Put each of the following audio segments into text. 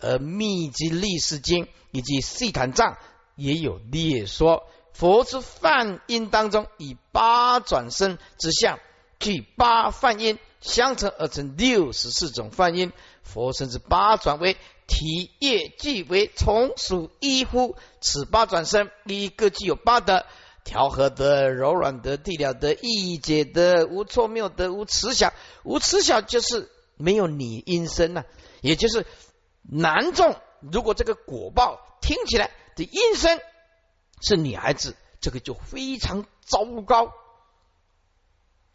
而密集历史经以及细坛藏也有列说。佛之梵音当中，以八转身之相，具八梵音相乘而成六十四种梵音。佛身之八转为体业即为从属一乎？此八转身一个具有八德：调和德、柔软德、地了德、意解德、无错谬德、无耻想。无耻想就是没有你音声呐，也就是男众。如果这个果报听起来的音声是女孩子，这个就非常糟糕，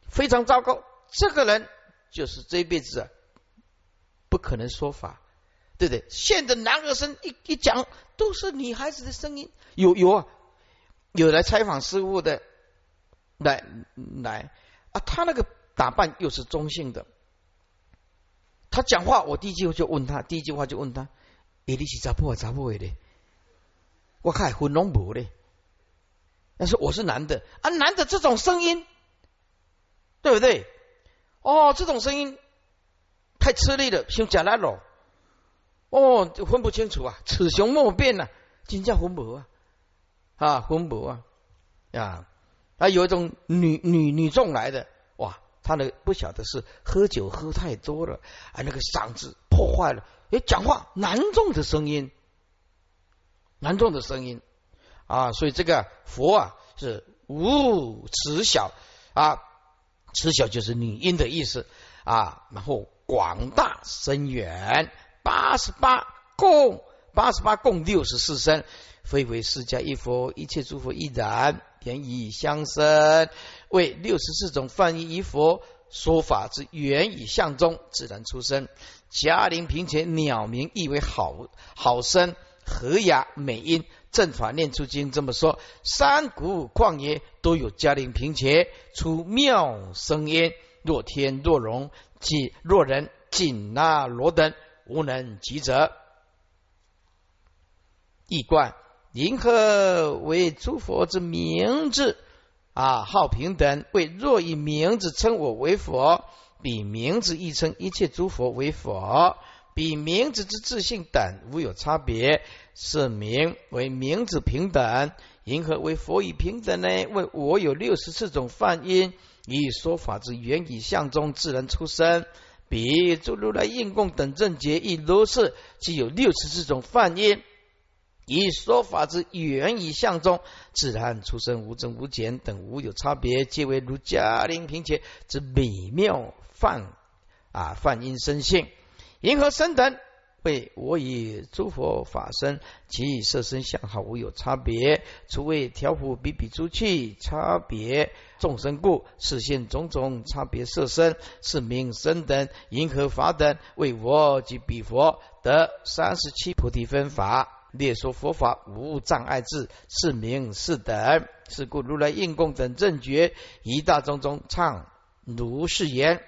非常糟糕。这个人就是这一辈子。不可能说法，对不对？现在男儿声一一讲都是女孩子的声音，有有啊，有来采访师傅的，来来啊，他那个打扮又是中性的，他讲话我第一句就问他，第一句话就问他，你是查甫还是查甫的？我看混龙母的，但是我是男的啊，男的这种声音，对不对？哦，这种声音。太吃力了，像假拉罗哦，就分不清楚啊，雌雄莫辨呐，真叫分不啊啊，分不啊啊！啊，有一种女女女众来的他呢不晓得是喝酒喝太多了，啊，那个嗓子破坏了，哎，讲话男众的声音，男众的声音啊，所以这个佛啊是无慈小啊，慈小就是女音的意思啊，然后。广大深远，八十八共八十八共六十四身，非为释迦一佛，一切诸佛亦然，言以相生，为六十四种梵音一佛说法之缘以相中，自然出生。嘉陵平前鸟鸣亦为好好声和雅美音，正法念出经这么说：山谷旷野都有嘉陵平前出妙声音，若天若龙。即若人紧那罗等无能及者，一观银河为诸佛之名字啊，好平等为若以名字称我为佛，比名字亦称一切诸佛为佛，比名字之自信等无有差别，是名为名字平等。银河为佛以平等呢？为我有六十四种梵音。以说法之原以相中自然出生，比诸如来应供等正觉亦如是，即有六十四种梵音。以说法之原以相中自然出生，无增无减等无有差别，皆为如嘉陵平切之美妙梵啊梵音生性，银河生等。为我以诸佛法身，其色身相好无有差别，除为调伏比比诸气差别众生故，视现种种差别色身，是名生等银河法等，为我及彼佛得三十七菩提分法，列说佛法无障碍智，是名是等，是故如来应供等正觉一大宗中唱如是言。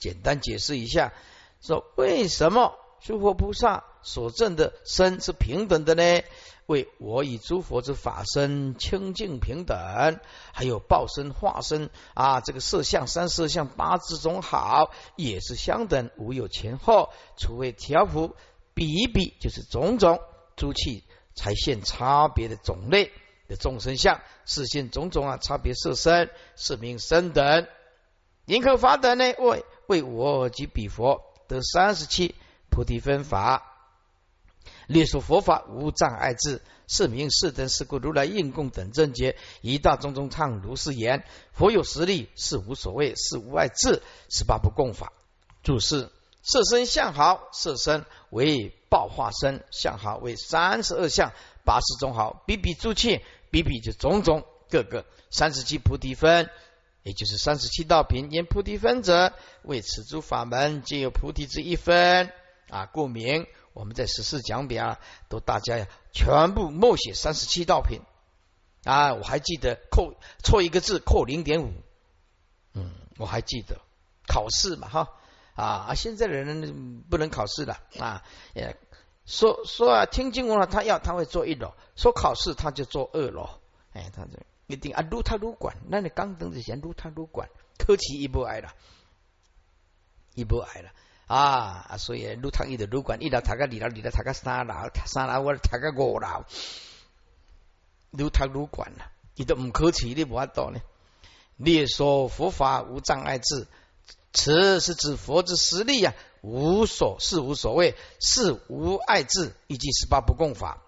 简单解释一下。说为什么诸佛菩萨所证的身是平等的呢？为我以诸佛之法身清净平等，还有报身化身啊，这个色相三色相八字中好也是相等，无有前后。除为调伏比一比，就是种种诸气才现差别的种类的众生相，是现种种啊差别色身是名生等。宁可法等呢？为为我及彼佛。得三十七菩提分法，列说佛法无障碍智，是名是等是故如来应供等正觉，一大众中唱如是言：佛有实力，是无所谓，是无碍智，十八不共法。注释：色身相好，色身为报化身，相好为三十二相，八十种好，比比诸切，比比就种种各个三十七菩提分。也就是三十七道品，言菩提分者，为此诸法门皆有菩提之一分啊，故名。我们在十四讲表都大家全部默写三十七道品啊，我还记得扣错一个字扣零点五，嗯，我还记得考试嘛哈啊，现在的人不能考试了啊，也说说啊，听经文了，他要他会做一楼，说考试他就做二楼，哎，他就。一定啊，撸他撸管，那你刚登之前撸他撸管，客气一波挨了，一波挨了啊，所以入堂一的入管一楼，他个二楼，二楼他个三楼，三楼我他个五楼，入堂入管了，你都唔可取，你无法度呢。列说佛法无障碍智，此是指佛之实力呀，无所是无所谓，是无爱智，以及十八不共法，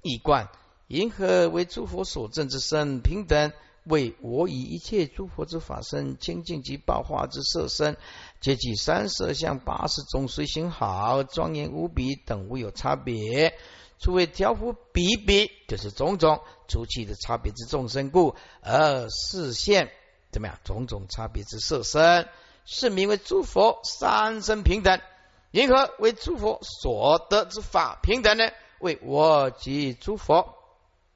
一贯银河为诸佛所证之身平等。为我以一切诸佛之法身清净及报化之色身，皆具三色相八十种随行好庄严无比等无有差别，除为调伏比比，就是种种出去的差别之众生故，而视现怎么样？种种差别之色身，是名为诸佛三身平等。因何为诸佛所得之法平等呢？为我及诸佛。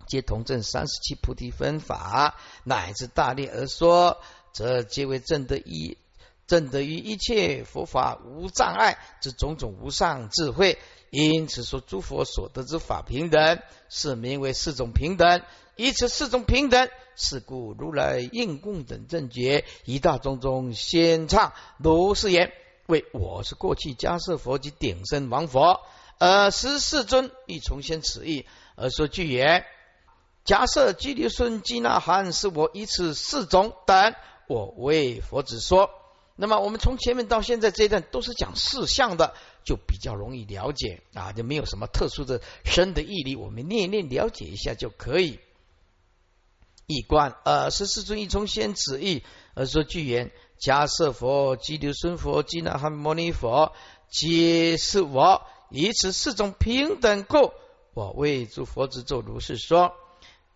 皆同证三十七菩提分法，乃至大力而说，则皆为正得一正得于一切佛法无障碍之种种无上智慧。因此说诸佛所得之法平等，是名为四种平等。以此四种平等，是故如来应供等正觉一大种种先唱如是言：为我是过去迦摄佛及顶身王佛，而十世尊亦重现此意而说句言。假设基利孙基那含是我以此四种等，我为佛子说。那么我们从前面到现在这一段都是讲四项的，就比较容易了解啊，就没有什么特殊的深的义理，我们念念了解一下就可以。一观二，十四尊一从先旨意而说句言：假设佛、基留孙佛、基那含摩尼佛，皆是我以此四种平等故，我为诸佛子做如是说。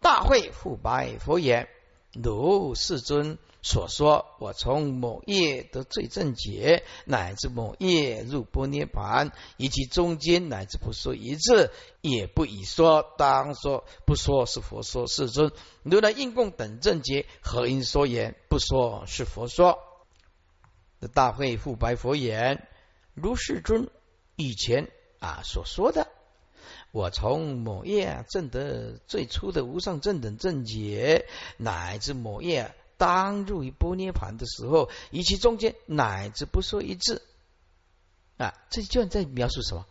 大会复白佛言：“如世尊所说，我从某业得最正解，乃至某业入波涅盘，以及中间乃至不说一字，也不以说。当说不说是佛说。世尊，如来应供等正解，何因说言不说是佛说？”大会复白佛言：“如世尊以前啊所说的。”我从某业证得最初的无上正等正解，乃至某业当入于波涅盘的时候，与其中间乃至不说一字啊，这就在描述什么？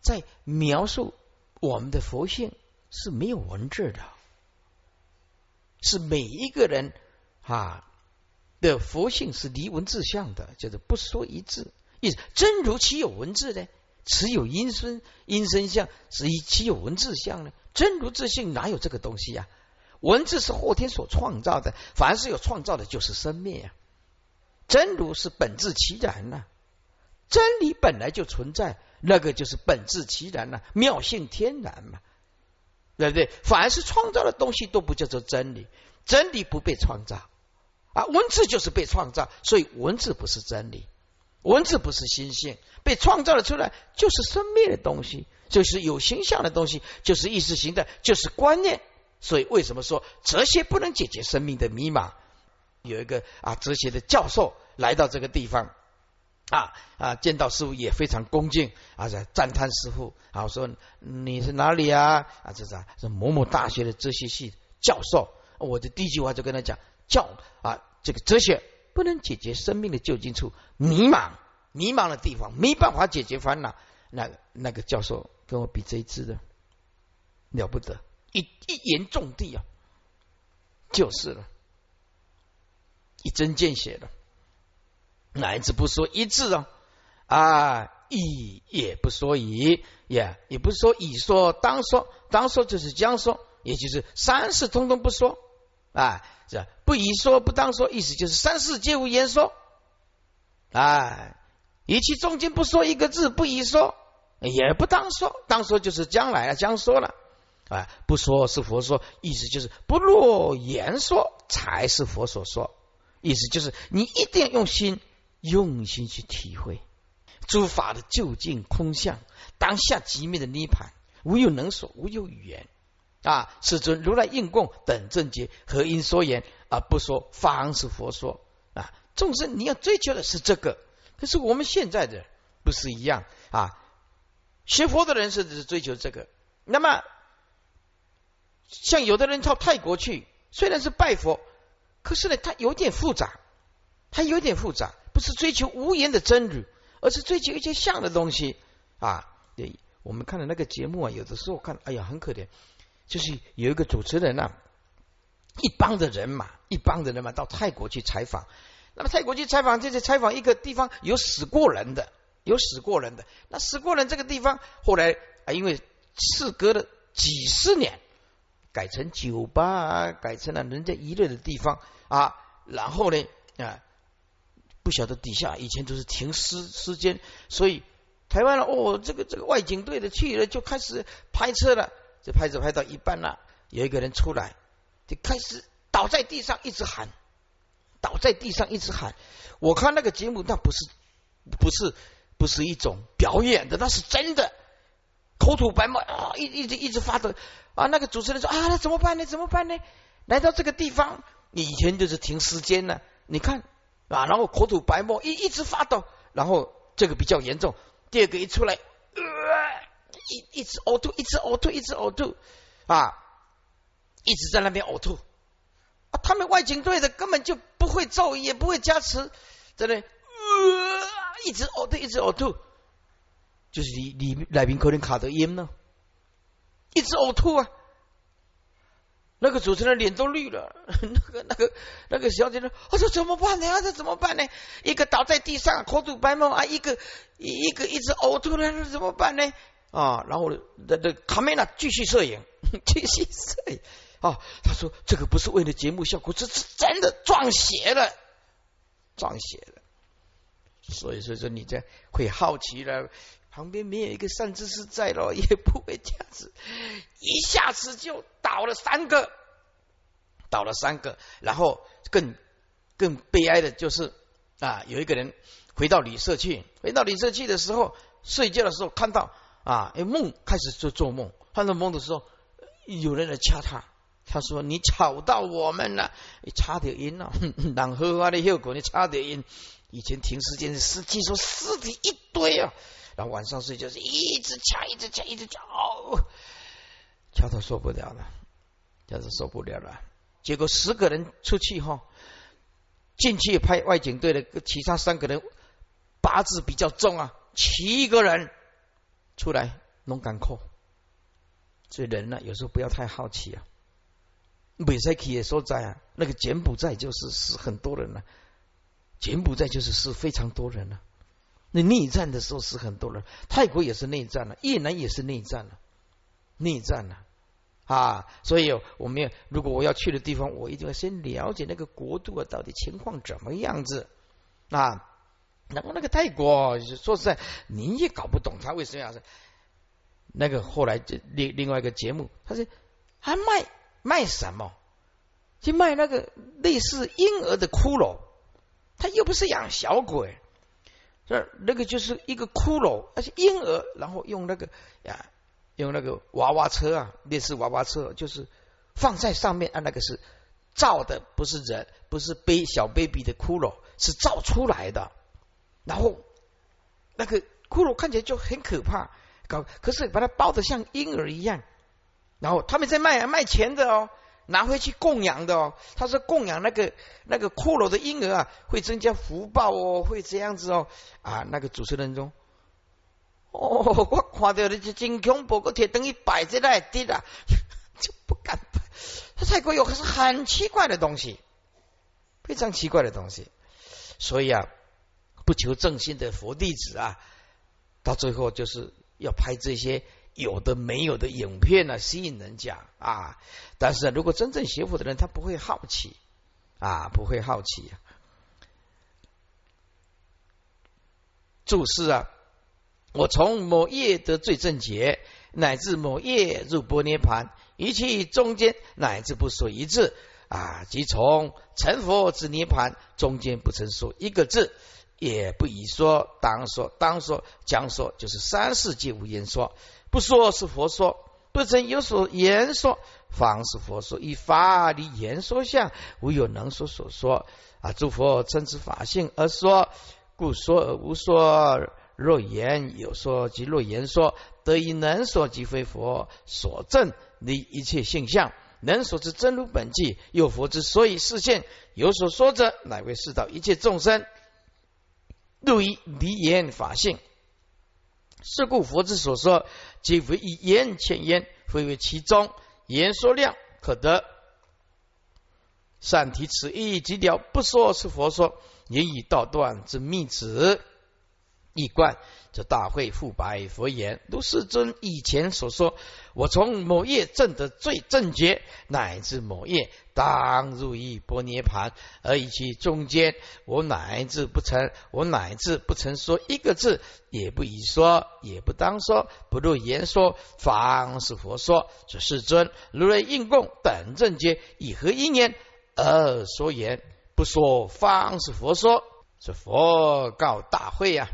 在描述我们的佛性是没有文字的，是每一个人啊的佛性是离文字相的，就是不说一字。意思真如其有文字呢？此有音声，音声相是以其有文字相呢？真如自性哪有这个东西呀？文字是后天所创造的，凡是有创造的，就是生灭啊。真如是本质其然呐，真理本来就存在，那个就是本质其然呐，妙性天然嘛，对不对？凡是创造的东西都不叫做真理，真理不被创造啊，文字就是被创造，所以文字不是真理。文字不是心性，被创造了出来，就是生灭的东西，就是有形象的东西，就是意识形态，就是观念。所以为什么说哲学不能解决生命的迷茫？有一个啊，哲学的教授来到这个地方，啊啊，见到师傅也非常恭敬，啊，在赞叹师傅，啊，说你是哪里啊？啊，这是是某某大学的哲学系教授。我的第一句话就跟他讲，教啊，这个哲学。不能解决生命的究竟处，迷茫，迷茫的地方没办法解决烦恼。那那个教授跟我比这一支的了不得，一一言中的啊，就是了，一针见血的，乃至不说一字啊啊，一也不说以，也也不说以说当说，当说就是将说，也就是三世通通不说啊。是？不以说不当说，意思就是三世皆无言说。哎，以其中间不说一个字，不以说，也不当说，当说就是将来啊，将说了。啊，不说是佛说，意思就是不落言说才是佛所说。意思就是你一定要用心，用心去体会诸法的究竟空相，当下极灭的涅盘，无有能说，无有语言。啊！世尊如来应供等正觉，何因说言而不说方是佛说啊？众生你要追求的是这个，可是我们现在的不是一样啊？学佛的人是是追求这个，那么像有的人到泰国去，虽然是拜佛，可是呢，他有点复杂，他有点复杂，不是追求无言的真理，而是追求一些像的东西啊。对，我们看的那个节目啊，有的时候看，哎呀，很可怜，就是有一个主持人啊，一帮的人嘛，一帮的人嘛，到泰国去采访。那么泰国去采访，就是采访一个地方有死过人的，有死过人的。那死过人这个地方，后来啊，因为事隔了几十年，改成酒吧啊，改成了人家娱乐的地方啊。然后呢啊，不晓得底下以前都是停尸时间，所以台湾了哦，这个这个外景队的去了就开始拍摄了，就拍着拍到一半了，有一个人出来，就开始倒在地上一直喊。倒在地上一直喊，我看那个节目，那不是不是不是一种表演的，那是真的，口吐白沫啊，一一直一直发抖啊。那个主持人说啊，那怎么办呢？怎么办呢？来到这个地方，你以前就是停时间呢，你看啊，然后口吐白沫，一一直发抖，然后这个比较严重，第二个一出来，一一直呕吐，一直呕吐，一直呕吐啊，一直在那边呕吐。他们外景队的根本就不会咒，也不会加持，真的，一直呕吐，一直呕吐，就是里里奶瓶可能卡的烟呢，一直呕吐啊。那个主持人脸都绿了，那个那个那个小姐说：“我说怎么办呢？这怎么办呢？一个倒在地上口吐白沫啊，一个一个一直呕吐了，怎么办呢？”啊，然后那那卡梅拉继续摄影，继续摄影。啊，他说这个不是为了节目效果，这是真的撞邪了，撞邪了。所以说说你这会好奇了，旁边没有一个善知识在了，也不会这样子，一下子就倒了三个，倒了三个。然后更更悲哀的就是啊，有一个人回到旅社去，回到旅社去的时候，睡觉的时候看到啊，梦开始做做梦，看到梦的时候，有人来掐他。他说：“你吵到我们了，你差点晕了。当荷花的效果，你差点晕。以前停尸间的尸体，说尸体一堆啊，然后晚上睡觉是一直掐，一直掐，一直掐，掐到受不了了，掐到受不了了。结果十个人出去哈，进去拍外景队的其他三个人八字比较重啊，七个人出来弄干扣。所以人呢，有时候不要太好奇啊。”美塞奇也说在啊，那个柬埔寨就是死很多人了，柬埔寨就是死非常多人了。那内战的时候死很多人，泰国也是内战了，越南也是内战了，内战了啊！所以我们要如果我要去的地方，我一定要先了解那个国度啊，到底情况怎么样子啊？然后那个泰国说实在，你也搞不懂他为什么要是那个后来就另另外一个节目，他是还卖。卖什么？去卖那个类似婴儿的骷髅，他又不是养小鬼，这那个就是一个骷髅，而且婴儿，然后用那个呀，用那个娃娃车啊，类似娃娃车，就是放在上面啊，那个是造的，不是人，不是背小 baby 的骷髅，是造出来的。然后那个骷髅看起来就很可怕，搞可是把它包的像婴儿一样。然后他们在卖啊，卖钱的哦，拿回去供养的哦。他说供养那个那个骷髅的婴儿啊，会增加福报哦，会这样子哦。啊，那个主持人中，哦，我看到的就真恐怖，个铁灯一摆在那地了，就不敢。他泰国有可是很奇怪的东西，非常奇怪的东西。所以啊，不求正心的佛弟子啊，到最后就是要拍这些。有的没有的影片呢，吸引人家啊！但是如果真正学佛的人，他不会好奇啊，不会好奇。注释啊，我从某夜得最正觉，乃至某夜入波涅盘，一切中间乃至不说一字啊，即从成佛至涅盘中间不曾说一个字，也不宜说，当说，当说，将说，就是三世皆无言说。不说是佛说，不曾有所言说，方是佛说。以法理言说相，无有能说所说啊！诸佛称之法性而说，故说而无说。若言有说，即若言说，得以能说，即非佛所证的一切性相。能说之真如本际，有佛之所以示现有所说者，乃为世道一切众生入于离言法性。是故佛之所说，皆为一言千言，非为其中言说量可得。善提此意即了，不说是佛说，言以道断之秘旨。一贯，这大会复白佛言：如世尊以前所说，我从某夜证得最正觉，乃至某夜当入一波涅盘，而以其中间，我乃至不曾，我乃至不曾说一个字，也不宜说，也不当说，不入言说，方是佛说。这世尊，如来应供等正觉，以何因缘而说言？不说，方是佛说。这佛告大会呀。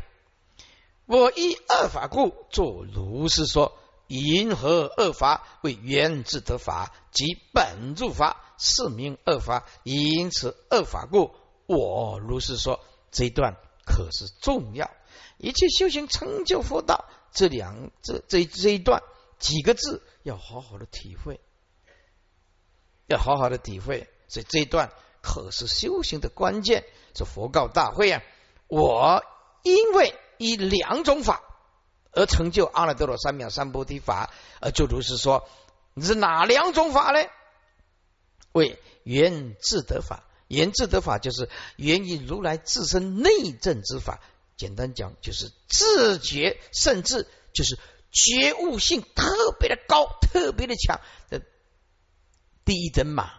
我依二法故，作如是说。因何二法为原自得法及本住法，是名二法。因此二法故，我如是说。这一段可是重要。一切修行成就佛道，这两这这这一段几个字要好好的体会，要好好的体会。所以这一段可是修行的关键。是佛告大会啊，我因为。以两种法而成就阿耨多罗三藐三菩提法，而就如是说，你是哪两种法呢？为缘自得法，缘自得法就是源于如来自身内证之法。简单讲，就是自觉，甚至就是觉悟性特别的高，特别的强的第一等嘛。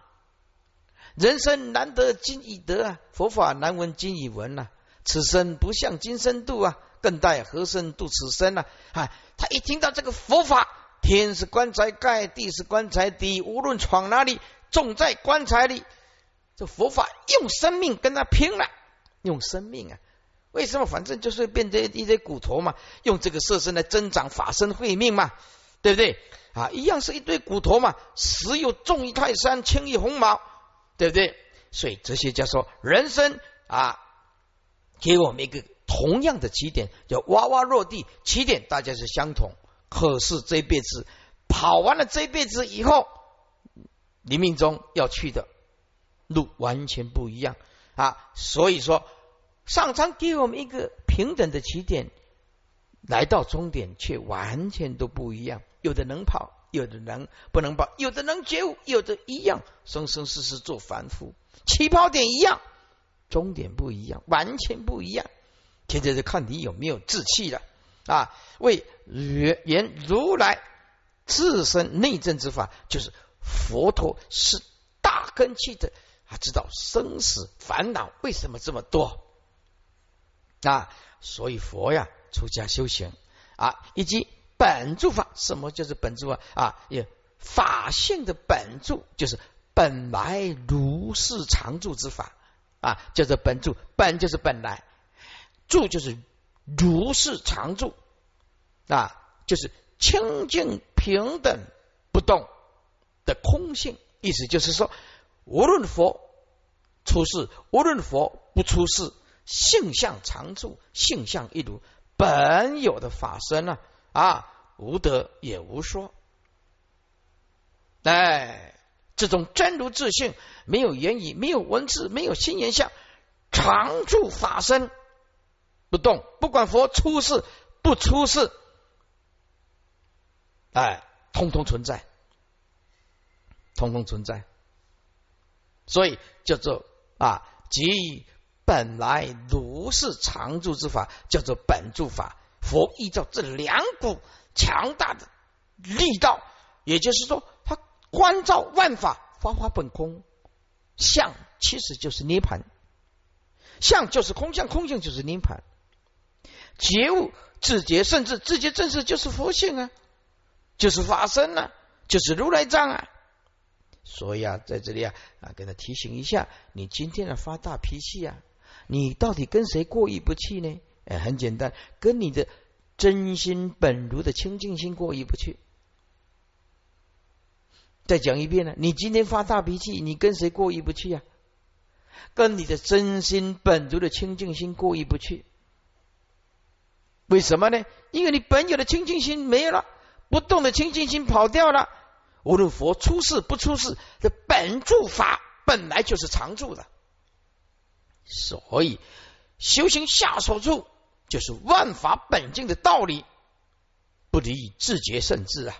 人生难得今已得啊，佛法难闻今已闻呐。此生不向今生度啊。更待何生度此生呢？啊，他一听到这个佛法，天是棺材盖，地是棺材底，无论闯哪里，重在棺材里。这佛法用生命跟他拼了，用生命啊！为什么？反正就是变成一堆骨头嘛，用这个色身来增长法身慧命嘛，对不对？啊，一样是一堆骨头嘛，实有重于泰山，轻于鸿毛，对不对？所以哲学家说，人生啊，给我们一个。同样的起点叫哇哇落地，起点大家是相同，可是这辈子跑完了这辈子以后，你命中要去的路完全不一样啊！所以说，上苍给我们一个平等的起点，来到终点却完全都不一样。有的能跑，有的能不能跑，有的能觉悟，有的一样生生世世做凡夫，起跑点一样，终点不一样，完全不一样。现在是看你有没有志气了啊！为原原如来自身内证之法，就是佛陀是大根器的啊，知道生死烦恼为什么这么多啊？所以佛呀，出家修行啊，以及本住法，什么就是本住啊？啊，也法性的本住，就是本来如是常住之法啊，叫做本住，本就是本来。住就是如是常住啊，就是清净平等不动的空性。意思就是说，无论佛出世，无论佛不出世，性相常住，性相一如，本有的法身呢啊，无得也无说。哎，这种真如自性，没有言语，没有文字，没有心言相，常住法身。不动，不管佛出世不出世，哎，通通存在，通通存在，所以叫做啊，即本来如是常住之法，叫做本住法。佛依照这两股强大的力道，也就是说，观照万法，法法本空，相其实就是涅盘，相就是空相，空相就是涅盘。觉悟自觉，甚至自觉正是就是佛性啊，就是法身啊，就是如来藏啊。所以啊，在这里啊啊，给他提醒一下，你今天的发大脾气啊，你到底跟谁过意不去呢？哎，很简单，跟你的真心本如的清净心过意不去。再讲一遍呢，你今天发大脾气，你跟谁过意不去呀？跟你的真心本足的清净心过意不去。为什么呢？因为你本有的清净心没有了，不动的清净心跑掉了。无论佛出世不出世，这本住法本来就是常住的，所以修行下手处就是万法本净的道理，不离自觉甚至啊！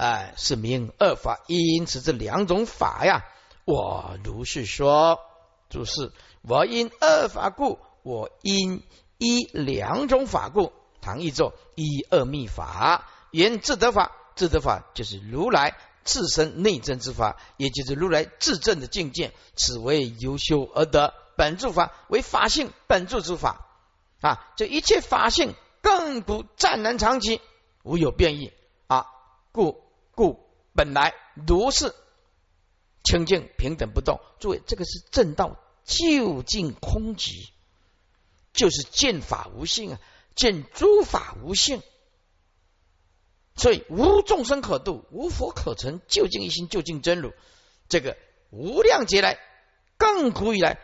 哎，是名二法，因此这两种法呀，我如是说，注释：我因二法故，我因一两种法故，唐译作一二密法，原自得法。自得法就是如来自身内证之法，也就是如来自证的境界，此为由修而得本住法，为法性本住之法啊！这一切法性更不湛然长期，无有变异啊！故故本来如是清净平等不动。诸位，这个是正道究竟空寂，就是见法无性啊，见诸法无性。所以无众生可度，无佛可成，究竟一心，究竟真如。这个无量劫来，更古以来，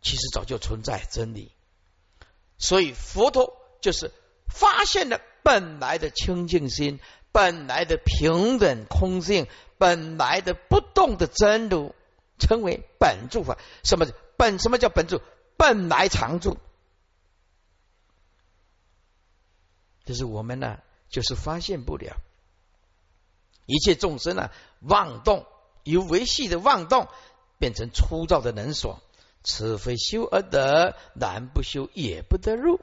其实早就存在真理。所以佛陀就是发现了本来的清净心，本来的平等空性，本来的不动的真如，称为本住法。什么本？什么叫本住？本来常住。这是我们呢。就是发现不了一切众生啊，妄动由维系的妄动变成粗糙的能所，此非修而得，然不修也不得入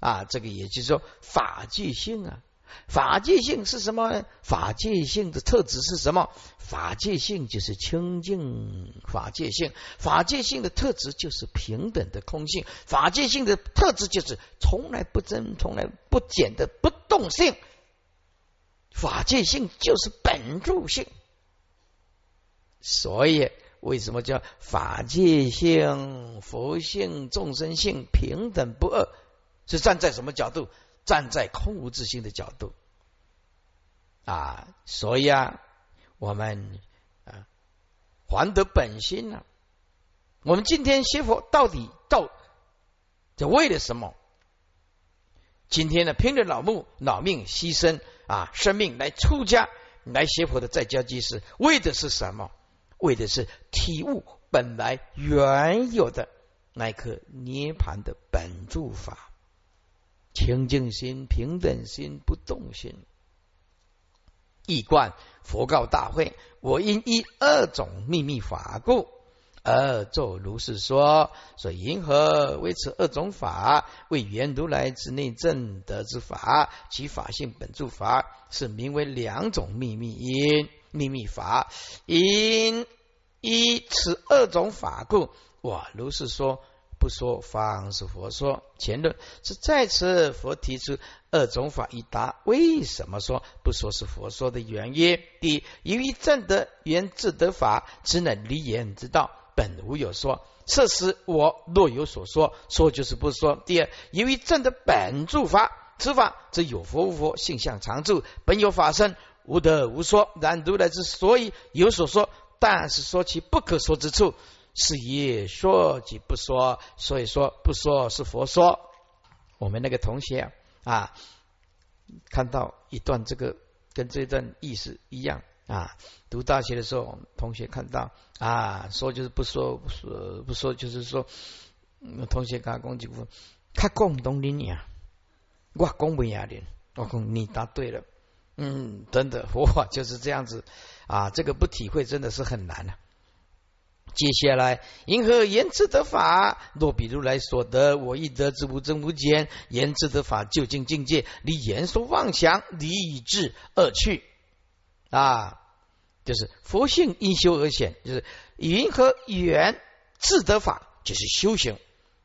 啊！这个也就是说法界性啊，法界性是什么呢？法界性的特质是什么？法界性就是清净，法界性，法界性的特质就是平等的空性，法界性的特质就是从来不增、从来不减的不动性。法界性就是本住性，所以为什么叫法界性、佛性、众生性平等不二？是站在什么角度？站在空无自性的角度啊！所以啊，我们啊还得本心呢。我们今天学佛到底到这为了什么？今天呢，拼着老木、老命牺牲。啊，生命来出家来学佛的在家居士，为的是什么？为的是体悟本来原有的那一颗涅盘的本住法，清净心、平等心、不动心。一观佛告大会：我因一二种秘密法故。而作如是说，所以银河为此二种法，为原如来之内正德之法，其法性本住法，是名为两种秘密因秘密法。因依此二种法故，我如是说，不说方是佛说。前论是在此佛提出二种法一答，为什么说不说是佛说的原因？第一，由于正德原自得法，只能离言之道。本无有说，此时我若有所说，说就是不说。第二，由于正的本住法，此法则有佛无佛，性相常住，本有法身，无得无说。然如来之所以有所说，但是说其不可说之处，是也说即不说，所以说不说是佛说。我们那个同学啊，看到一段这个跟这段意思一样。啊，读大学的时候，同学看到啊，说就是不说，不说不说，就是说，同学跟他讲几句，他讲懂你呀，我讲不雅的，我讲你答对了，嗯，真的，哇，就是这样子啊，这个不体会真的是很难啊。接下来，因何言之得法？若比如来所得，我亦得之无增无减。言之得法，究竟境界，离言说妄想，离以智恶趣。啊，就是佛性因修而显，就是云和缘自得法，就是修行，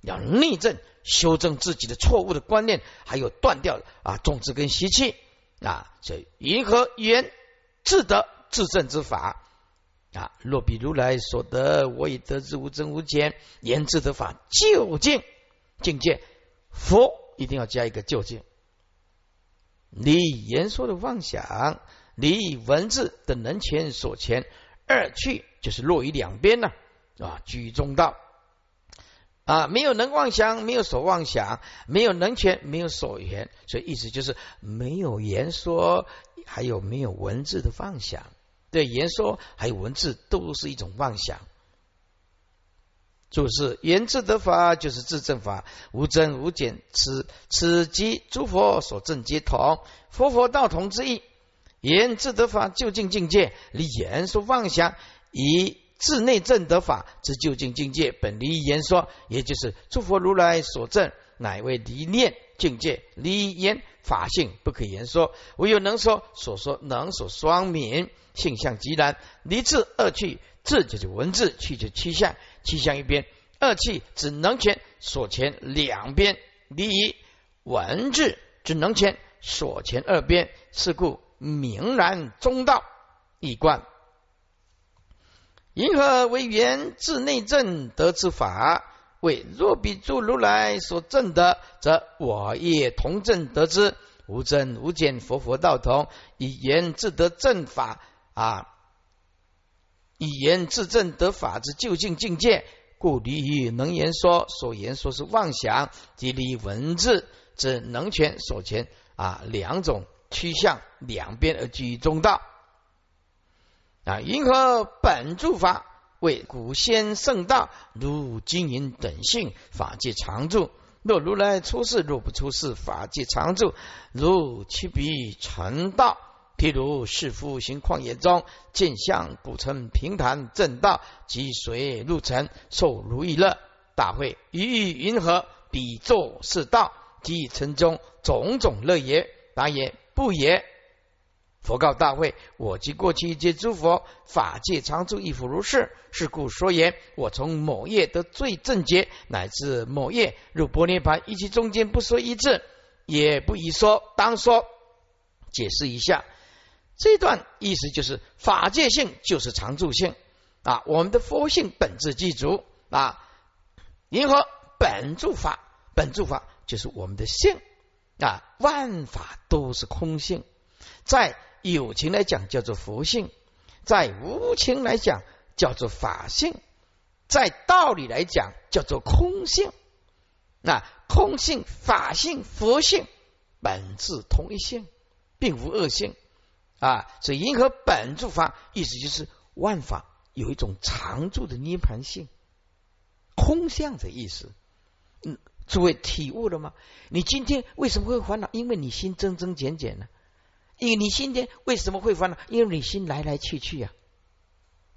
要内正修正自己的错误的观念，还有断掉啊种子跟习气啊，所以云和缘自得自证之法啊，若比如来所得，我已得之无增无减，言自得法究竟境界，佛一定要加一个究竟，你言说的妄想。离文字的能前所前二去，就是落于两边呢啊，居中道啊，没有能妄想，没有所妄想，没有能权，没有所言，所以意思就是没有言说，还有没有文字的妄想。对，言说还有文字都是一种妄想。注释：言自得法就是自证法，无增无减，此此即诸佛所证皆同，佛佛道同之意。言自得法究竟境界，离言说妄想，以自内证得法之究竟境界，本离言说，也就是诸佛如来所证，乃为离念境界，离言法性不可言说，唯有能说，所说能所双泯，性相极然，离字二去。字就是文字，去就七象，七象一边；二气只能前所前两边，离文字只能前所前二边。是故明然中道一观。银河为源自内证得之法，为若比诸如来所证得，则我也同证得之，无增无见，佛佛道同，以言自得正法啊。以言自证得法之究竟境界，故离于能言说所言说是妄想，即离文字之能权所权啊两种趋向两边而居于中道啊。因何本住法为古先圣道，如金银等性法界常住。若如来出世，若不出世，法界常住。如其彼成道。譬如是夫行旷野中，见象古城平坦正道，即随入城，受如意乐。大会于云何？比作是道，即城中种种乐也。答也，不也。佛告大会：我即过去一切诸佛法界常住，亦复如是。是故说言：我从某业得最正觉，乃至某业入波涅盘，一切中间不说一字，也不宜说，当说。解释一下。这段意思就是法界性就是常住性啊，我们的佛性本质具足啊，银河本住法，本住法就是我们的性啊，万法都是空性，在有情来讲叫做佛性，在无情来讲叫做法性，在道理来讲叫做空性。那空性、法性、佛性本质同一性，并无二性。啊，所以银河本住法，意思就是万法有一种常住的涅盘性，空相的意思。嗯，诸位体悟了吗？你今天为什么会烦恼？因为你心增增减减呢？因为你今天为什么会烦恼？因为你心来来去去呀。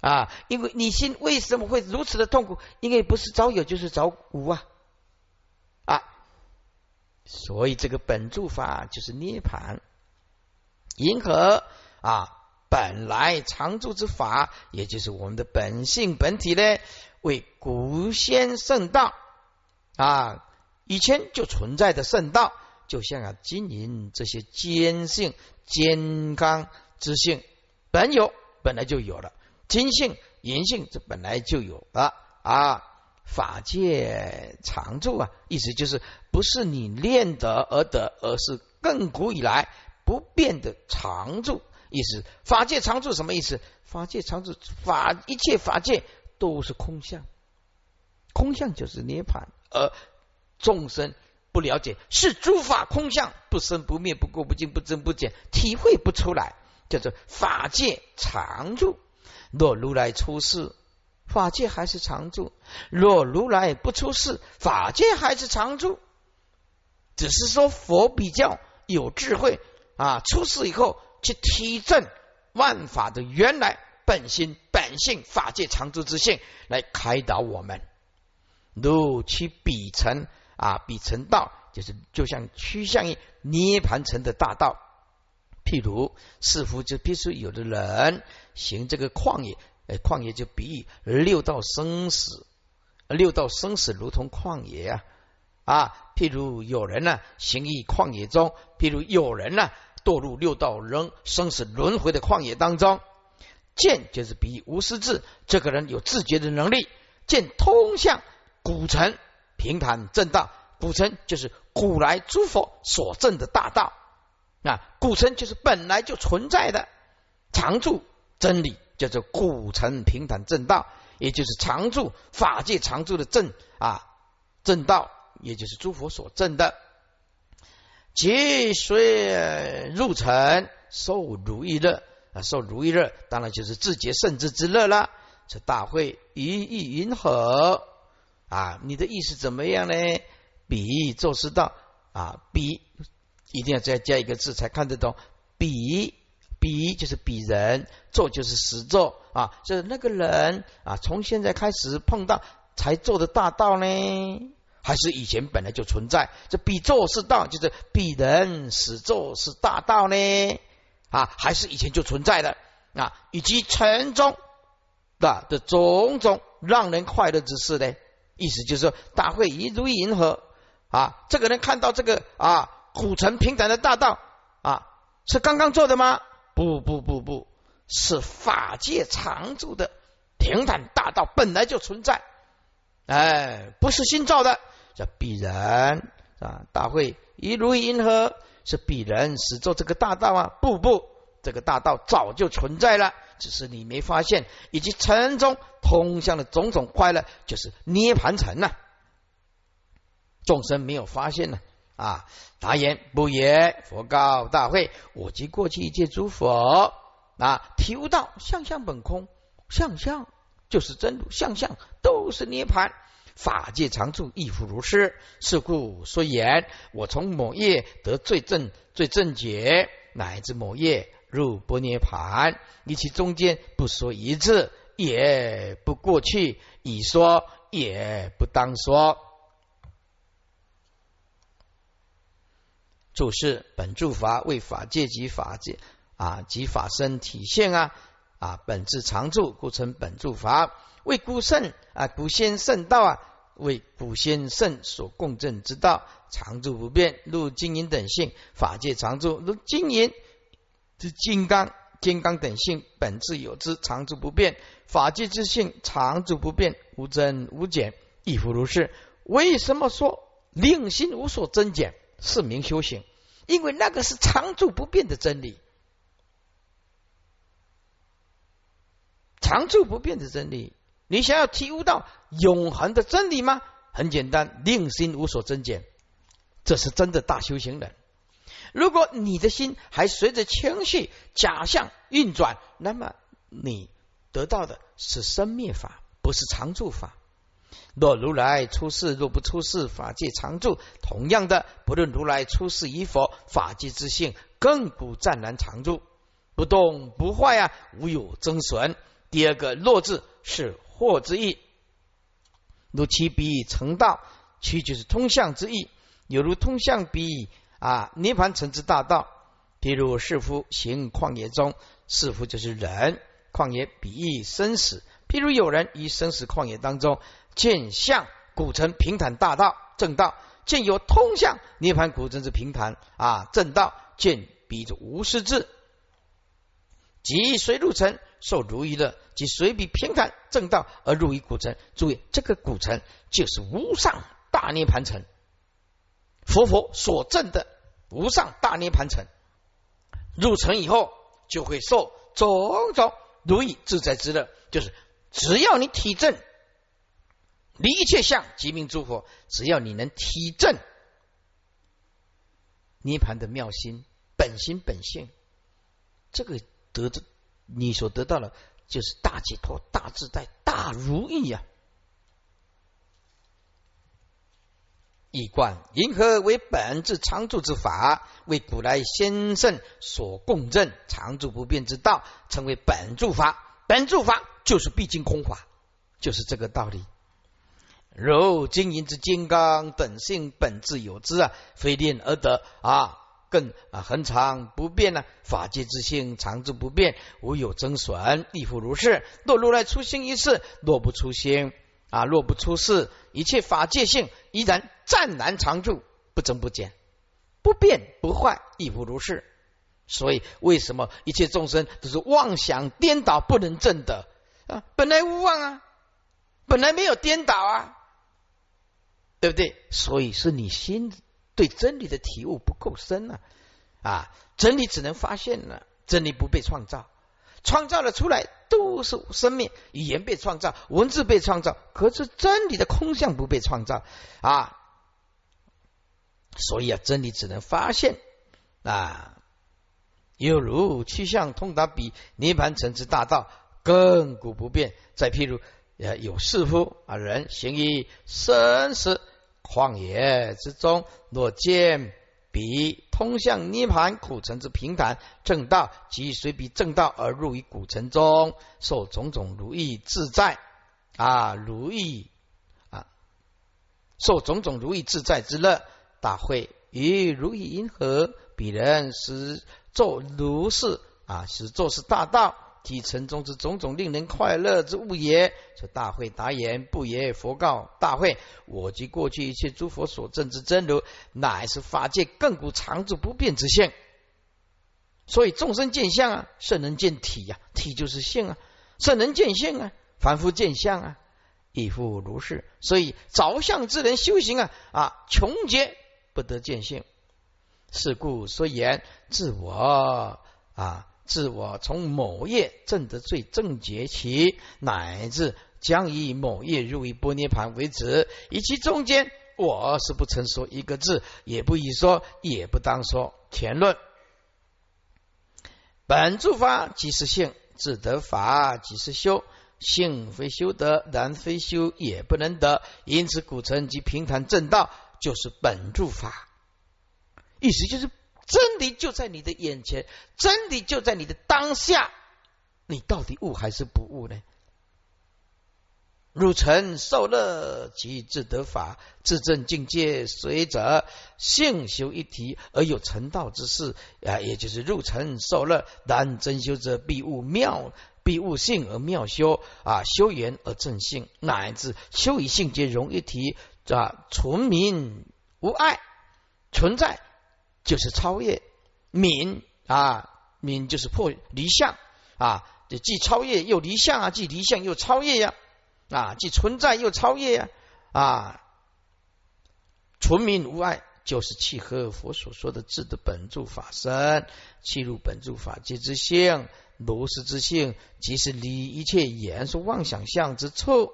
啊，因为你心为什么会如此的痛苦？因为不是早有就是早无啊。啊，所以这个本住法就是涅盘。银河啊，本来常住之法，也就是我们的本性本体呢，为古先圣道啊，以前就存在的圣道，就像啊金银这些坚性、坚刚之性，本有本来就有了，金性、银性这本来就有了啊，法界常住啊，意思就是不是你练得而得，而是亘古以来。不变的常住，意思法界常住什么意思？法界常住，法一切法界都是空相，空相就是涅槃，而众生不了解，是诸法空相，不生不灭，不垢不净，不增不减，体会不出来，叫做法界常住。若如来出世，法界还是常住；若如来不出世，法界还是常住。只是说佛比较有智慧。啊！出世以后去体证万法的原来本心本性法界常住之性，来开导我们。如其彼成啊，彼成道，就是就像趋向于涅盘成的大道。譬如似乎就必须有的人行这个旷野，呃，旷野就比喻六道生死，六道生死如同旷野啊啊！譬如有人呢行于旷野中，譬如有人呢。堕入六道人生死轮回的旷野当中，见就是比喻无师智，这个人有自觉的能力，见通向古城平坦正道，古城就是古来诸佛所证的大道啊，古城就是本来就存在的常住真理，叫做古城平坦正道，也就是常住法界常住的正啊正道，也就是诸佛所证的。即随入城受如意乐啊，受如意乐，当然就是自觉圣智之乐了。这大会一意云何啊，你的意思怎么样呢？比做是道啊，比一定要再加一个字才看得懂。比比就是比人，做就是实做啊，就是那个人啊，从现在开始碰到才做的大道呢，还是以前本来就存在？这比做是道，就是比人始做是大道呢？啊，还是以前就存在的啊？以及城中的的种种让人快乐之事呢？意思就是说，大会一如银河啊！这个人看到这个啊，古城平坦的大道啊，是刚刚做的吗？不不不不，是法界常住的平坦大道，本来就存在。哎，不是新造的，叫必然啊！大会一如银河，是必然始作这个大道啊！不不，这个大道早就存在了。只是你没发现，以及城中通向的种种快乐，就是涅盘城呐。众生没有发现呢啊！答言不言，佛告大会：我及过去一切诸佛啊，体悟到相相本空，相相就是真如，相相都是涅盘，法界常住，亦复如是。是故说言：我从某业得最正最正解，乃至某业。入不涅盘，你其中间不说一字，也不过去；已说也不当说。注释：本住法为法界及法界啊及法身体现啊啊本质常住，故称本住法。为古圣啊古先圣道啊，为古先圣所共振之道，常住不变，入金银等性，法界常住，如金银。之金刚、金刚等性本质有之，常住不变；法界之性常住不变，无增无减，亦复如是。为什么说令心无所增减，是名修行？因为那个是常住不变的真理，常住不变的真理。你想要体悟到永恒的真理吗？很简单，令心无所增减，这是真的大修行人。如果你的心还随着情绪假象运转，那么你得到的是生灭法，不是常住法。若如来出世，若不出世，法界常住。同样的，不论如来出世与否，法界之性亘古湛然常住，不动不坏啊，无有增损。第二个“若”字是惑之意，如其彼成道，其就是通向之意，有如通向彼。啊，涅盘成之大道，譬如是夫行旷野中，士夫就是人，旷野比喻生死。譬如有人于生死旷野当中，见相古城平坦大道正道，见有通向涅盘古城之平坦啊正道，见彼之无师智，即随入城受如意乐，即随彼平坦正道而入于古城。注意，这个古城就是无上大涅盘城。佛佛所证的无上大涅盘城，入城以后就会受种种如意自在之乐。就是只要你体证离一切相即名诸佛，只要你能体证涅盘的妙心本心本性，这个得的你所得到的，就是大解脱、大自在、大如意呀。一贯银河为本质常住之法，为古来先圣所共振常住不变之道，称为本住法。本住法就是毕竟空法，就是这个道理。如金银之金刚等性本质有之啊，非炼而得啊，更啊恒常不变呢。法界之性常住不变，无有增损，亦复如是。若如来出心一次，若不出心。啊！若不出世，一切法界性依然湛然常住，不增不减，不变不坏，亦复如是。所以，为什么一切众生都是妄想颠倒，不能证的啊？本来无妄啊，本来没有颠倒啊，对不对？所以是你心对真理的体悟不够深啊！啊，真理只能发现了，真理不被创造。创造了出来都是生命，语言被创造，文字被创造，可是真理的空相不被创造啊！所以啊，真理只能发现啊，犹如气象通达比涅盘成之大道，亘古不变。再譬如有是乎啊？人行于生死旷野之中，若见彼通向涅盘苦城之平坦正道，即随彼正道而入于古城中，受种种如意自在啊，如意啊，受种种如意自在之乐。大会于如意因何？彼人是作如是啊，是作是大道。体城中之种种令人快乐之物也。这大会答言不也？佛告大会：我及过去一切诸佛所证之真如，乃是法界亘古常住不变之性。所以众生见相啊，圣人见体呀，体就是性啊；圣人见性啊，凡夫见相啊，亦复如是。所以着相之人修行啊啊，穷劫不得见性。是故所言自我啊。自我从某业正得最正觉起，乃至将以某业入于波涅盘为止，以其中间，我是不曾说一个字，也不宜说，也不当说。前论本诸法即是性，自得法即是修，性非修得，然非修也不能得。因此古城及平坦正道就是本住法，意思就是。真理就在你的眼前，真理就在你的当下，你到底悟还是不悟呢？入尘受乐即自得法，自证境界，随着性修一体而有成道之事啊，也就是入尘受乐。然真修者必悟妙，必悟性而妙修啊，修缘而正性，乃至修以性皆融一体啊，纯明无碍存在。就是超越泯啊，泯就是破离相啊，这既超越又离相啊，既离相又超越呀啊，既存在又超越呀啊，纯明无碍，就是契合佛所说的智的本住法身，契入本住法界之性，如是之性，即是离一切言说妄想相之处，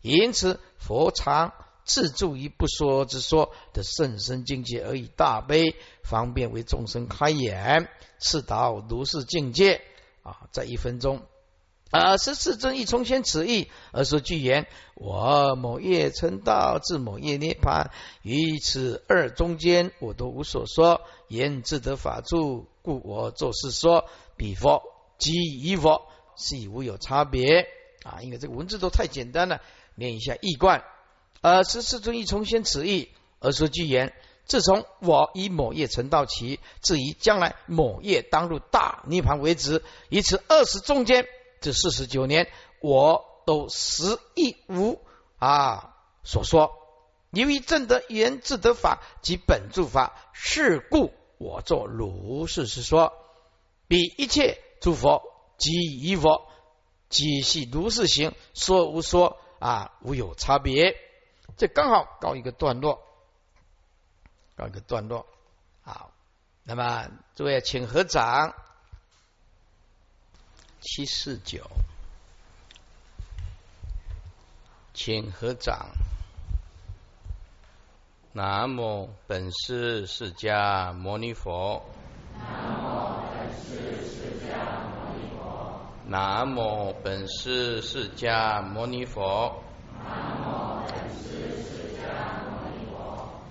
因此佛常。自助于不说之说的甚深境界而以大悲方便为众生开眼，赐导如是境界啊！在一分钟，而十四尊亦从先此意，而说具言：我某夜成道，至某夜涅盘，于此二中间，我都无所说。言自得法住，故我作是说。彼佛即以佛，是无有差别啊！因为这个文字都太简单了，念一下易观。而十四尊亦重宣此意，而说句言：自从我以某业成道起，至于将来某业当入大涅盘为止，以此二十中间这四十九年，我都实亦无啊所说。由于正得原自得法及本住法，是故我作如是是说，比一切诸佛及一佛即系如是行，说无说啊，无有差别。这刚好告一个段落，告一个段落。好，那么诸位请合掌，七四九，请合掌。南无本师释迦牟尼佛。南无本师释迦牟尼佛。南无本师释迦牟尼佛。南无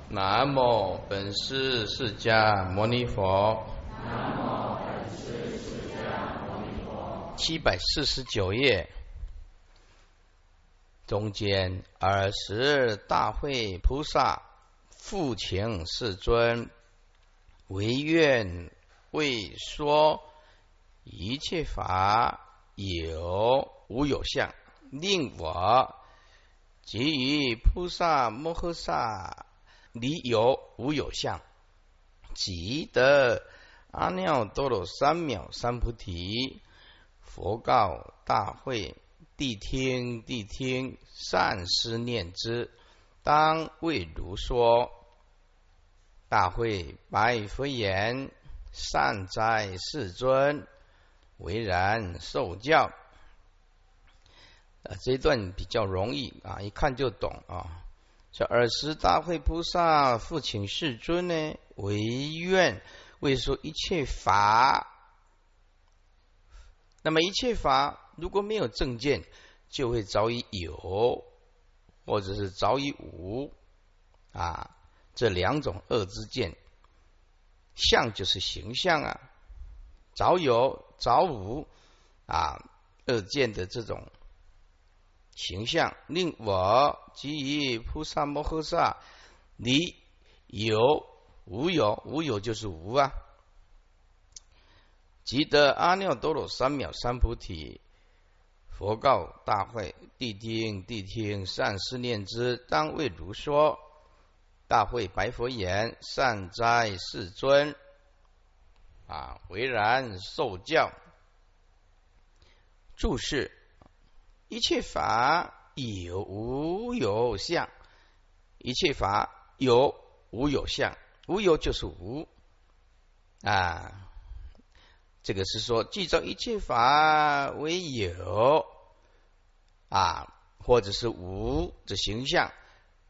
南无本师释迦牟尼佛。南无本师释迦牟尼佛。七百四十九页，中间尔时大会菩萨复请世尊，唯愿为说一切法有无有相，令我给予菩萨摩诃萨。离有无有相，即得阿耨多罗三藐三菩提。佛告大会：谛听，谛听，善思念之，当为如说。大会白佛言：善哉，世尊，为然受教。啊，这一段比较容易啊，一看就懂啊。这尔时大会菩萨复请世尊呢，为愿为说一切法。那么一切法如果没有正见，就会早已有，或者是早已无啊，这两种恶之见，相就是形象啊，早有早无啊，恶见的这种形象，令我基于菩萨摩诃萨，你有无有无有就是无啊，即得阿耨多罗三藐三菩提。佛告大会：谛听，谛听！善思念之，当为如说。大会白佛言：“善哉，世尊！啊，为然受教。注释：一切法有无有相，一切法有无有相，无有就是无啊。”这个是说，记造一切法为有啊，或者是无的形象。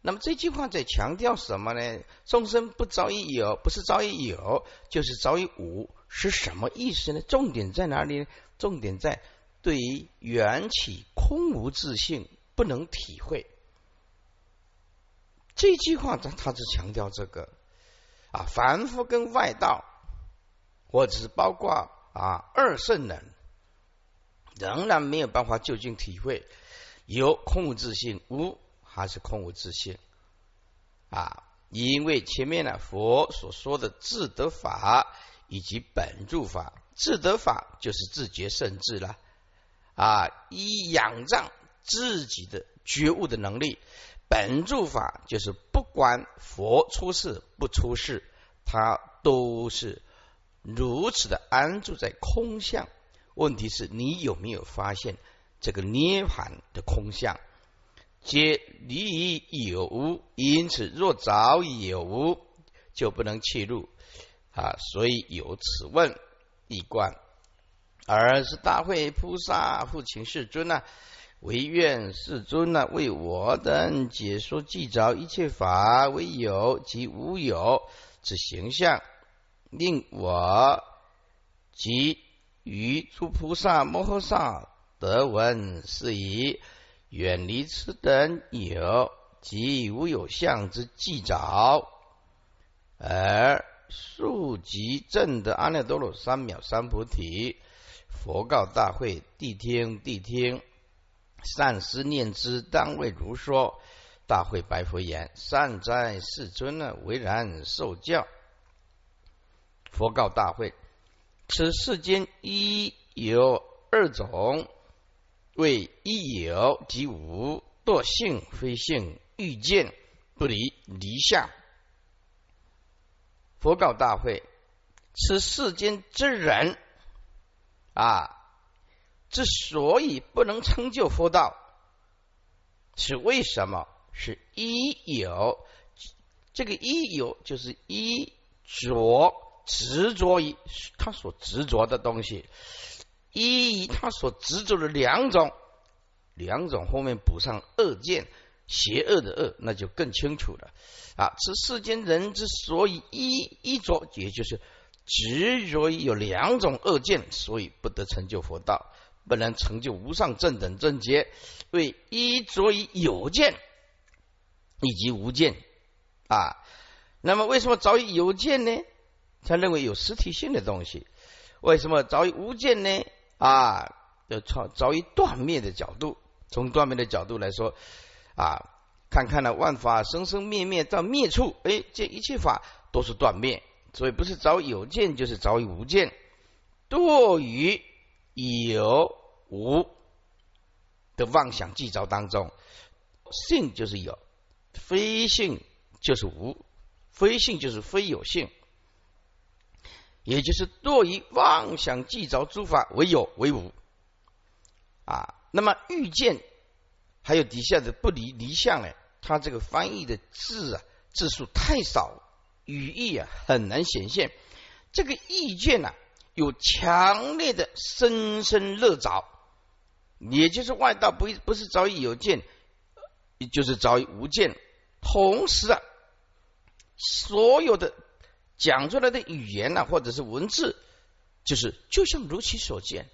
那么这句话在强调什么呢？众生不早已有，不是早已有，就是早已无，是什么意思呢？重点在哪里呢？重点在对于缘起空无自性不能体会。这句话他他是强调这个啊，凡夫跟外道，或者是包括。啊，二圣人仍然没有办法就近体会有空无自性，无还是空无自性啊？因为前面呢，佛所说的自得法以及本住法，自得法就是自觉圣智了啊，以仰仗自己的觉悟的能力；本住法就是不管佛出世不出世，他都是。如此的安住在空相，问题是你有没有发现这个涅盘的空相？皆离于有无，因此若早已有无，就不能切入啊。所以有此问一观，而是大会菩萨复请世尊呐，唯愿世尊呐为我等解说记着一切法为有及无有之形象。令我及于诸菩萨摩诃萨得闻是以远离此等有及无有相之记着，而速即证的阿耨多罗三藐三菩提。佛告大会：谛听，谛听！善思念之，当为如说。大会白佛言：善哉，世尊呢？为然受教。佛告大会：此世间一有二种，为一有即无，惰性非性，欲见不离离相。佛告大会：此世间之人啊，之所以不能成就佛道，是为什么？是一有，这个一有就是一着。执着于他所执着的东西，一他所执着的两种，两种后面补上恶见，邪恶的恶，那就更清楚了啊！此世间人之所以一一着，也就是执着于有两种恶见，所以不得成就佛道，不能成就无上正等正觉，为一着于有见以及无见啊。那么为什么早已有见呢？他认为有实体性的东西，为什么早于无见呢？啊，要从着于断灭的角度，从断灭的角度来说，啊，看看呢，万法生生灭灭到灭处，哎，这一切法都是断灭，所以不是找有见，就是找无见，多于有无的妄想计着当中，性就是有，非性就是无，非性就是非有性。也就是堕于妄想计着诸法为有为无。啊，那么遇见还有底下的不离离相呢，他这个翻译的字啊字数太少。了，语义啊很难显现。这个意见呢有强烈的深深乐着，也就是外道不不是早已有见，就是早已无见。同时啊，所有的。讲出来的语言呢，或者是文字，就是就像如其所见，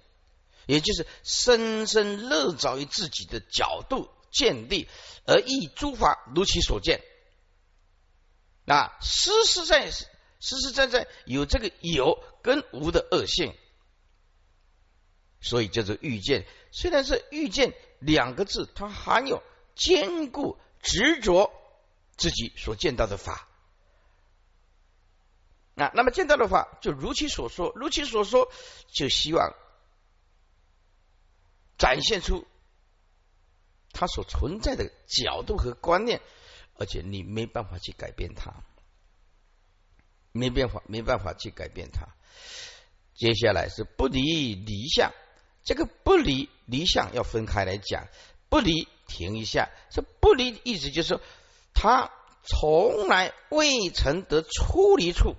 也就是深深乐着于自己的角度见地，而依诸法如其所见。那，实实在实实在在有这个有跟无的恶性，所以叫做遇见。虽然是遇见两个字，它含有坚固执着自己所见到的法。啊，那么见到的法就如其所说，如其所说，就希望展现出它所存在的角度和观念。而且你没办法去改变它，没办法，没办法去改变它。接下来是不离离相，这个不离离相要分开来讲。不离，停一下，这不离意思就是，他从来未曾得出离处，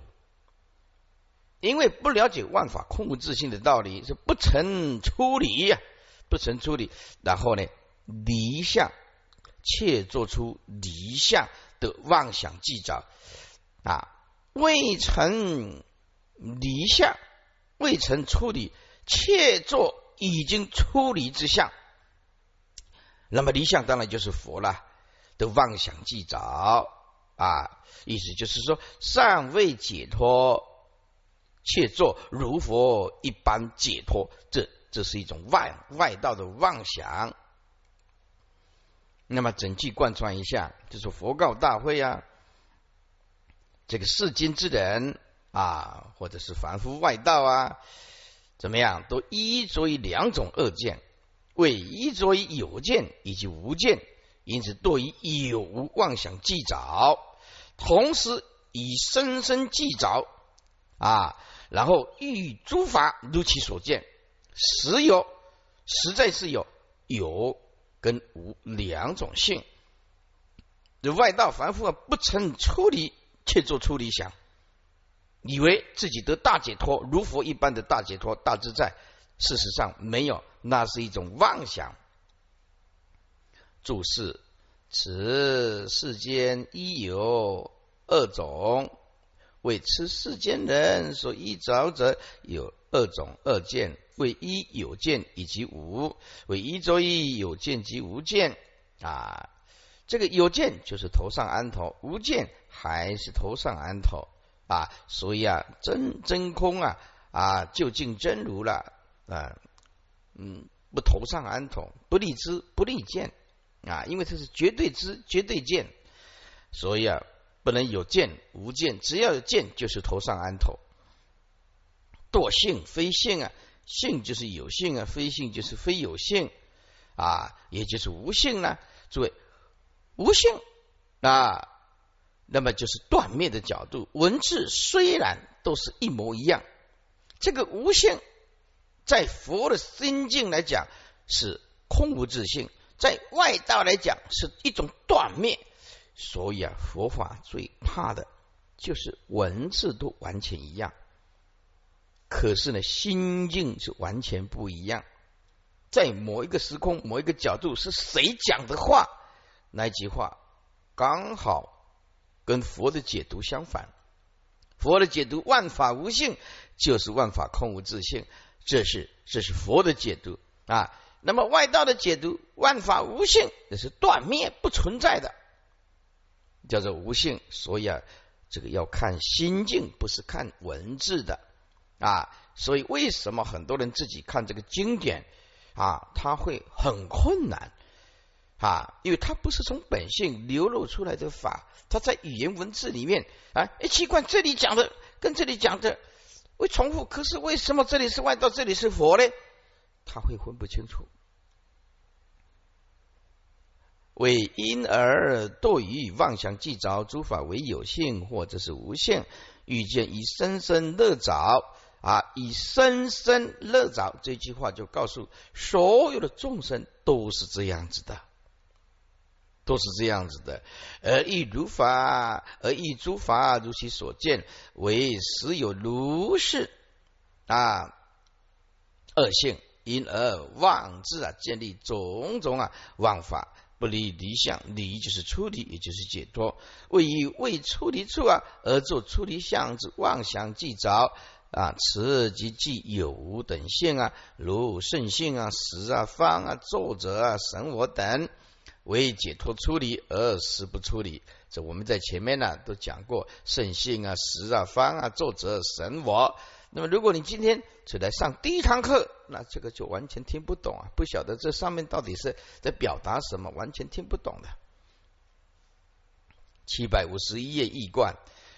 因为不了解万法空无自性的道理，是不曾出离呀，不曾出离。然后呢，离相。切做出离相的妄想计着啊，未曾离相，未曾出离，切做已经出离之相。那么离相当然就是佛了的妄想计着啊，意思就是说尚未解脱，切做如佛一般解脱，这这是一种外外道的妄想。那么整句贯穿一下，就是佛告大会啊，这个世间之人啊，或者是凡夫外道啊，怎么样，都依着于两种恶见，为依着于有见以及无见，因此对于有无妄想计着，同时以深深计着啊，然后欲诸法如其所见，实有，实在是有有。跟无两种性，这外道凡夫啊，不曾出离，却做出离想，以为自己得大解脱，如佛一般的大解脱、大自在，事实上没有，那是一种妄想。注释：此世间一有二种，为此世间人所依着者，有二种二见。为一有见以及无，为一作一有见及无见啊。这个有见就是头上安头，无见还是头上安头啊。所以啊，真真空啊啊，究竟真如了啊。嗯，不头上安头，不立知，不立见啊，因为它是绝对知、绝对见，所以啊，不能有见无见，只要有见就是头上安头。惰性非性啊。性就是有性啊，非性就是非有性啊，也就是无性呢。诸位，无性啊，那么就是断灭的角度。文字虽然都是一模一样，这个无性在佛的心境来讲是空无自性，在外道来讲是一种断灭。所以啊，佛法最怕的就是文字都完全一样。可是呢，心境是完全不一样。在某一个时空、某一个角度，是谁讲的话？那句话刚好跟佛的解读相反。佛的解读“万法无性”，就是万法空无自性，这是这是佛的解读啊。那么外道的解读“万法无性”，那是断灭不存在的，叫做无性。所以啊，这个要看心境，不是看文字的。啊，所以为什么很多人自己看这个经典啊，他会很困难啊？因为他不是从本性流露出来的法，他在语言文字里面啊，哎，奇怪，这里讲的跟这里讲的会重复，可是为什么这里是外道，这里是佛呢？他会分不清楚。为因而堕于妄想计着诸法为有性或者是无性，遇见以生生乐着。啊！以生生乐着这句话就告诉所有的众生都是这样子的，都是这样子的。而亦如法，而亦诸法如其所见，为实有如是啊恶性，因而妄自啊建立种种啊妄法，不离离相，离就是出离，也就是解脱。为以未出离处啊而作出离相之妄想计着。啊，此即即有无等性啊，如圣性啊、实啊、方啊、作者啊、神我等，为解脱出离而实不出离。这我们在前面呢都讲过，圣性啊、实啊、方啊、作者、神我。那么如果你今天只来上第一堂课，那这个就完全听不懂啊，不晓得这上面到底是在表达什么，完全听不懂的。七百五十一页易观，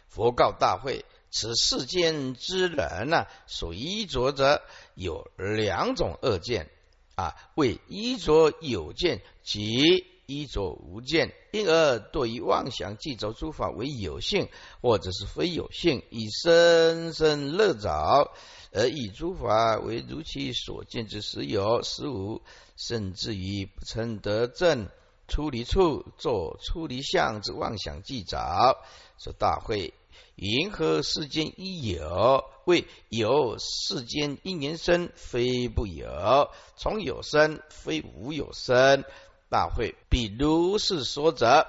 佛告大会。此世间之人呢，所依着者有两种恶见啊，为依着有见及依着无见，因而对于妄想记着诸法为有性，或者是非有性，以生生乐着，而以诸法为如其所见之实有实无，甚至于不曾得正出离处，作出离相之妄想记着，说大会。云何世间一有？为有世间因缘生，非不有；从有生，非无有生。大会比如是说者，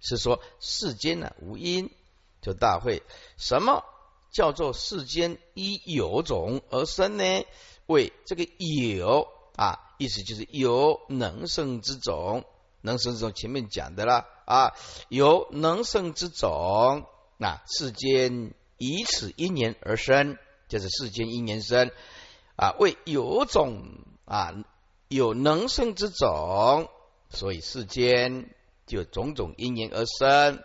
是说世间呢无因。就大会，什么叫做世间依有种而生呢？为这个有啊，意思就是有能生之种，能生之种前面讲的了啊，有能生之种。那世间以此因缘而生，就是世间因缘生啊，为有种啊有能生之种，所以世间就种种因缘而生，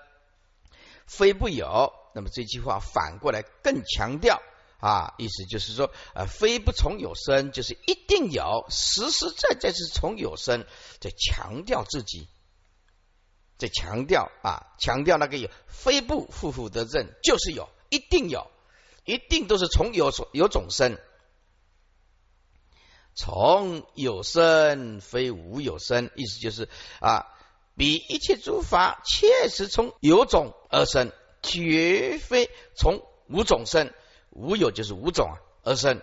非不有。那么这句话反过来更强调啊，意思就是说啊，非不从有生，就是一定有，实实在在是从有生，在强调自己。在强调啊，强调那个有非不负负得正，就是有，一定有，一定都是从有所有种生，从有生非无有生，意思就是啊，比一切诸法确实从有种而生，绝非从无种生，无有就是无种而生，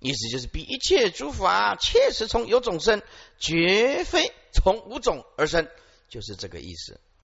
意思就是比一切诸法确实从有种生，绝非从无种而生。就是这个意思。